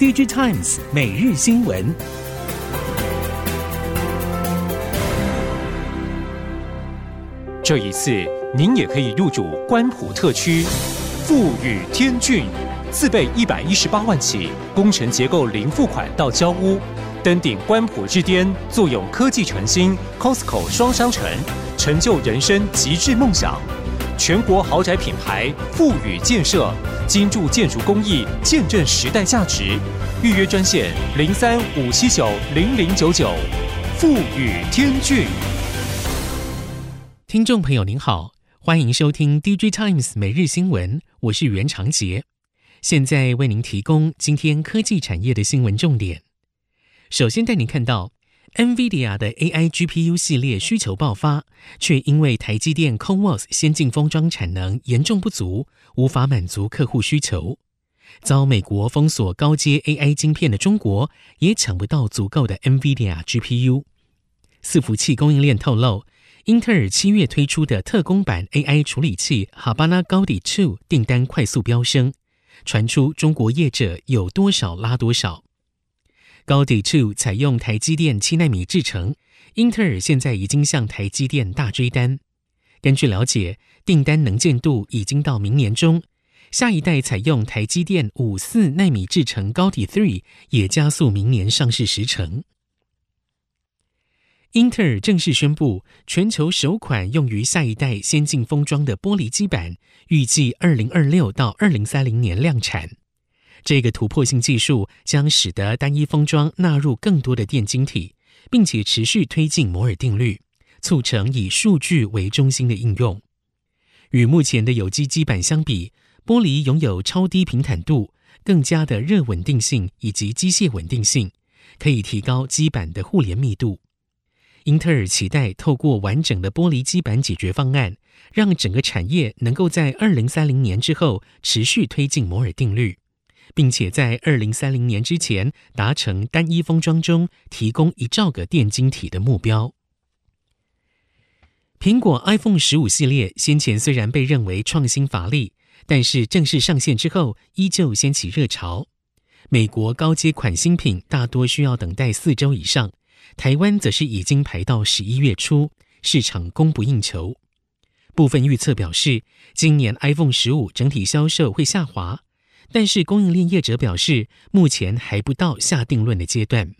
DigiTimes 每日新闻。这一次，您也可以入主关埔特区，富宇天骏，自备一百一十八万起，工程结构零付款到交屋，登顶关埔之巅，坐拥科技城新 Costco 双商城，成就人生极致梦想。全国豪宅品牌富宇建设，精铸建筑工艺，见证时代价值。预约专线零三五七九零零九九，富宇天峻。听众朋友您好，欢迎收听 DJ Times 每日新闻，我是袁长杰，现在为您提供今天科技产业的新闻重点。首先带您看到，NVIDIA 的 AI GPU 系列需求爆发，却因为台积电 c o n w o s 先进封装产能严重不足，无法满足客户需求。遭美国封锁高阶 AI 晶片的中国，也抢不到足够的 NVIDIA GPU。伺服器供应链透露。英特尔七月推出的特供版 AI 处理器 Habana Gaudi 2订单快速飙升，传出中国业者有多少拉多少。Gaudi 2采用台积电七纳米制程，英特尔现在已经向台积电大追单。根据了解，订单能见度已经到明年中，下一代采用台积电五四纳米制程高 D Three 也加速明年上市时程。英特尔正式宣布，全球首款用于下一代先进封装的玻璃基板，预计二零二六到二零三零年量产。这个突破性技术将使得单一封装纳入更多的电晶体，并且持续推进摩尔定律，促成以数据为中心的应用。与目前的有机基板相比，玻璃拥有超低平坦度、更加的热稳定性以及机械稳定性，可以提高基板的互联密度。英特尔期待透过完整的玻璃基板解决方案，让整个产业能够在二零三零年之后持续推进摩尔定律，并且在二零三零年之前达成单一封装中提供一兆个电晶体的目标。苹果 iPhone 十五系列先前虽然被认为创新乏力，但是正式上线之后依旧掀起热潮。美国高阶款新品大多需要等待四周以上。台湾则是已经排到十一月初，市场供不应求。部分预测表示，今年 iPhone 十五整体销售会下滑，但是供应链业者表示，目前还不到下定论的阶段。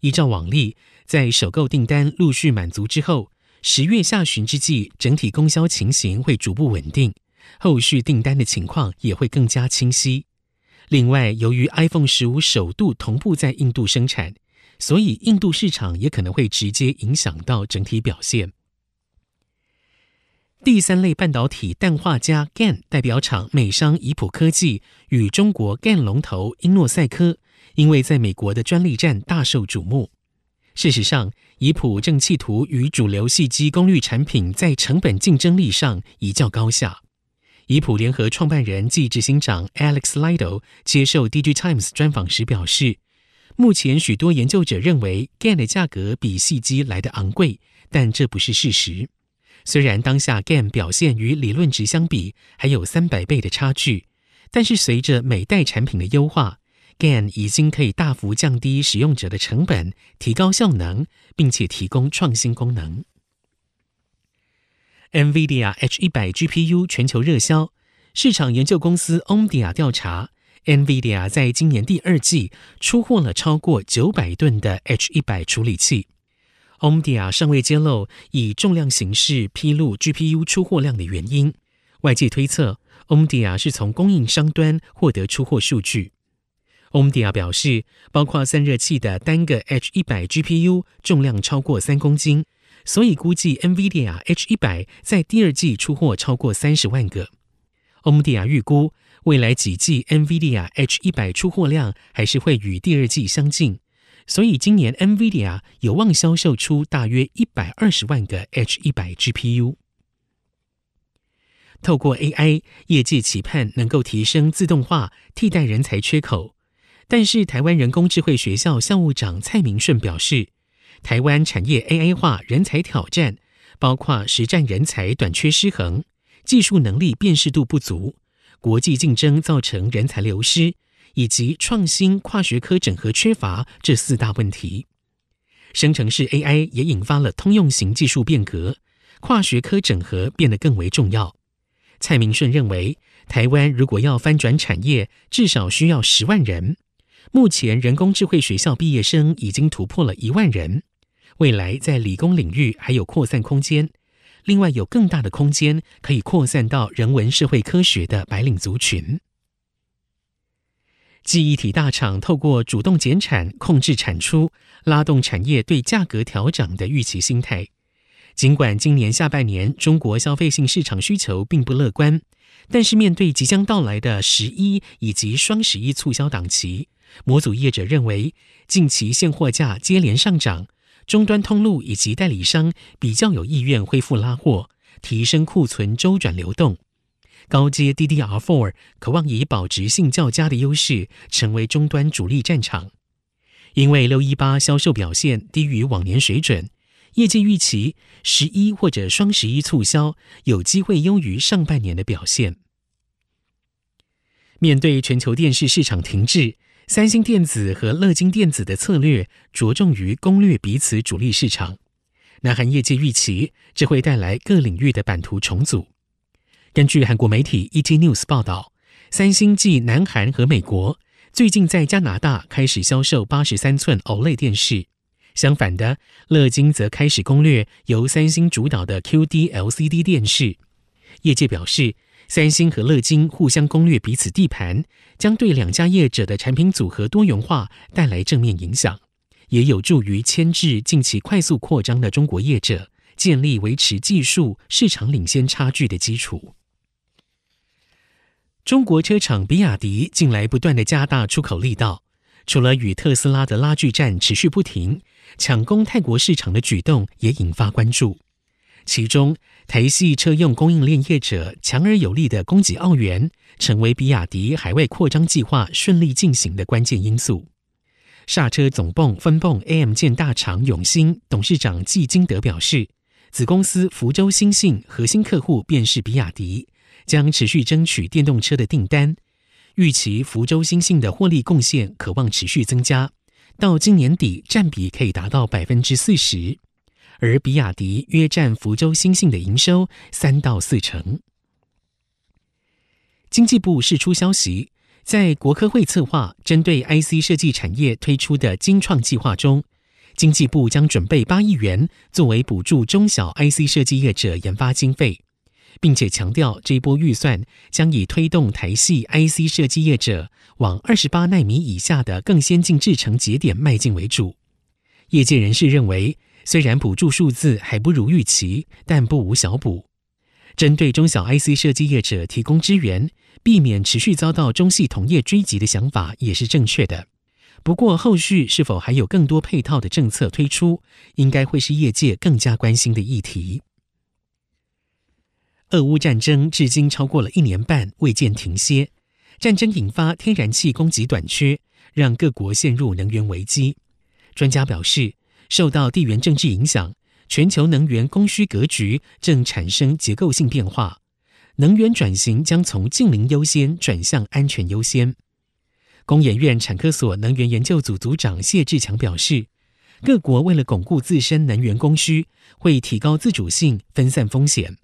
依照往例，在首购订单陆续满足之后，十月下旬之际，整体供销情形会逐步稳定，后续订单的情况也会更加清晰。另外，由于 iPhone 十五首度同步在印度生产。所以，印度市场也可能会直接影响到整体表现。第三类半导体氮化镓 GaN 代表厂美商宜普科技与中国 GaN 龙头英诺赛科，因为在美国的专利战大受瞩目。事实上，宜普正企图与主流矽基功率产品在成本竞争力上一较高下。宜普联合创办人暨执行长 Alex Lido 接受 DigiTimes 专访时表示。目前许多研究者认为 GaN 的价格比矽基来得昂贵，但这不是事实。虽然当下 GaN 表现与理论值相比还有三百倍的差距，但是随着每代产品的优化，GaN 已经可以大幅降低使用者的成本，提高效能，并且提供创新功能。NVIDIA H100 GPU 全球热销，市场研究公司 Omdia 调查。NVIDIA 在今年第二季出货了超过九百吨的 H100 处理器。Omdia 尚未揭露以重量形式披露 GPU 出货量的原因。外界推测，Omdia 是从供应商端获得出货数据。Omdia 表示，包括散热器的单个 H100 GPU 重量超过三公斤，所以估计 NVIDIA H100 在第二季出货超过三十万个。Omdia 预估。未来几季 NVIDIA H100 出货量还是会与第二季相近，所以今年 NVIDIA 有望销售出大约一百二十万个 H100 GPU。透过 AI，业界期盼能够提升自动化，替代人才缺口。但是台湾人工智慧学校校务长蔡明顺表示，台湾产业 AI 化人才挑战，包括实战人才短缺失衡，技术能力辨识度不足。国际竞争造成人才流失，以及创新跨学科整合缺乏这四大问题。生成式 AI 也引发了通用型技术变革，跨学科整合变得更为重要。蔡明顺认为，台湾如果要翻转产业，至少需要十万人。目前人工智慧学校毕业生已经突破了一万人，未来在理工领域还有扩散空间。另外，有更大的空间可以扩散到人文社会科学的白领族群。记忆体大厂透过主动减产、控制产出，拉动产业对价格调涨的预期心态。尽管今年下半年中国消费性市场需求并不乐观，但是面对即将到来的十一以及双十一促销档期，模组业者认为近期现货价接连上涨。终端通路以及代理商比较有意愿恢复拉货，提升库存周转流动。高阶 DDR4 渴望以保值性较佳的优势，成为终端主力战场。因为六一八销售表现低于往年水准，业界预期十一或者双十一促销有机会优于上半年的表现。面对全球电视市场停滞。三星电子和乐金电子的策略着重于攻略彼此主力市场。南韩业界预期，这会带来各领域的版图重组。根据韩国媒体 ET News 报道，三星继南韩和美国，最近在加拿大开始销售八十三寸 OLED 电视。相反的，乐金则开始攻略由三星主导的 QD LCD 电视。业界表示，三星和乐金互相攻略彼此地盘，将对两家业者的产品组合多元化带来正面影响，也有助于牵制近期快速扩张的中国业者，建立维持技术市场领先差距的基础。中国车厂比亚迪近来不断的加大出口力道，除了与特斯拉的拉锯战持续不停，抢攻泰国市场的举动也引发关注。其中，台系车用供应链业者强而有力的供给澳元，成为比亚迪海外扩张计划顺利进行的关键因素。刹车总泵分泵 AM 建大厂永兴董事长季金德表示，子公司福州兴信核心客户便是比亚迪，将持续争取电动车的订单。预期福州兴信的获利贡献可望持续增加，到今年底占比可以达到百分之四十。而比亚迪约占福州兴信的营收三到四成。经济部释出消息，在国科会策划针对 IC 设计产业推出的精创计划中，经济部将准备八亿元作为补助中小 IC 设计业者研发经费，并且强调这一波预算将以推动台系 IC 设计业者往二十八奈米以下的更先进制程节点迈进为主。业界人士认为，虽然补助数字还不如预期，但不无小补。针对中小 IC 设计业者提供支援，避免持续遭到中系同业追击的想法也是正确的。不过，后续是否还有更多配套的政策推出，应该会是业界更加关心的议题。俄乌战争至今超过了一年半，未见停歇。战争引发天然气供给短缺，让各国陷入能源危机。专家表示，受到地缘政治影响，全球能源供需格局正产生结构性变化，能源转型将从净零优先转向安全优先。工研院产科所能源研究组组长谢志强表示，各国为了巩固自身能源供需，会提高自主性，分散风险，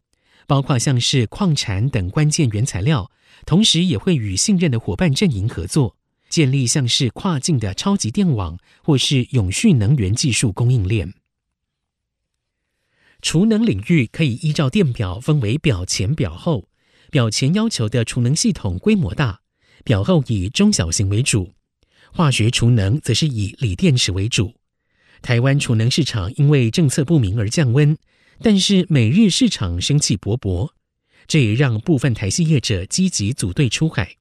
包括像是矿产等关键原材料，同时也会与信任的伙伴阵营合作。建立像是跨境的超级电网，或是永续能源技术供应链。储能领域可以依照电表分为表前、表后。表前要求的储能系统规模大，表后以中小型为主。化学储能则是以锂电池为主。台湾储能市场因为政策不明而降温，但是美日市场生气勃勃，这也让部分台系业者积极组队出海。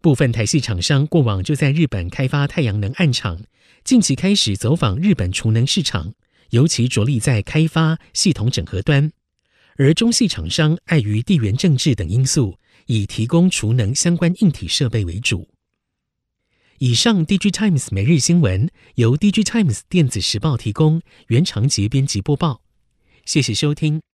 部分台系厂商过往就在日本开发太阳能暗场，近期开始走访日本储能市场，尤其着力在开发系统整合端。而中系厂商碍于地缘政治等因素，以提供储能相关硬体设备为主。以上，DIGITIMES 每日新闻由 DIGITIMES 电子时报提供，原长节编辑播报。谢谢收听。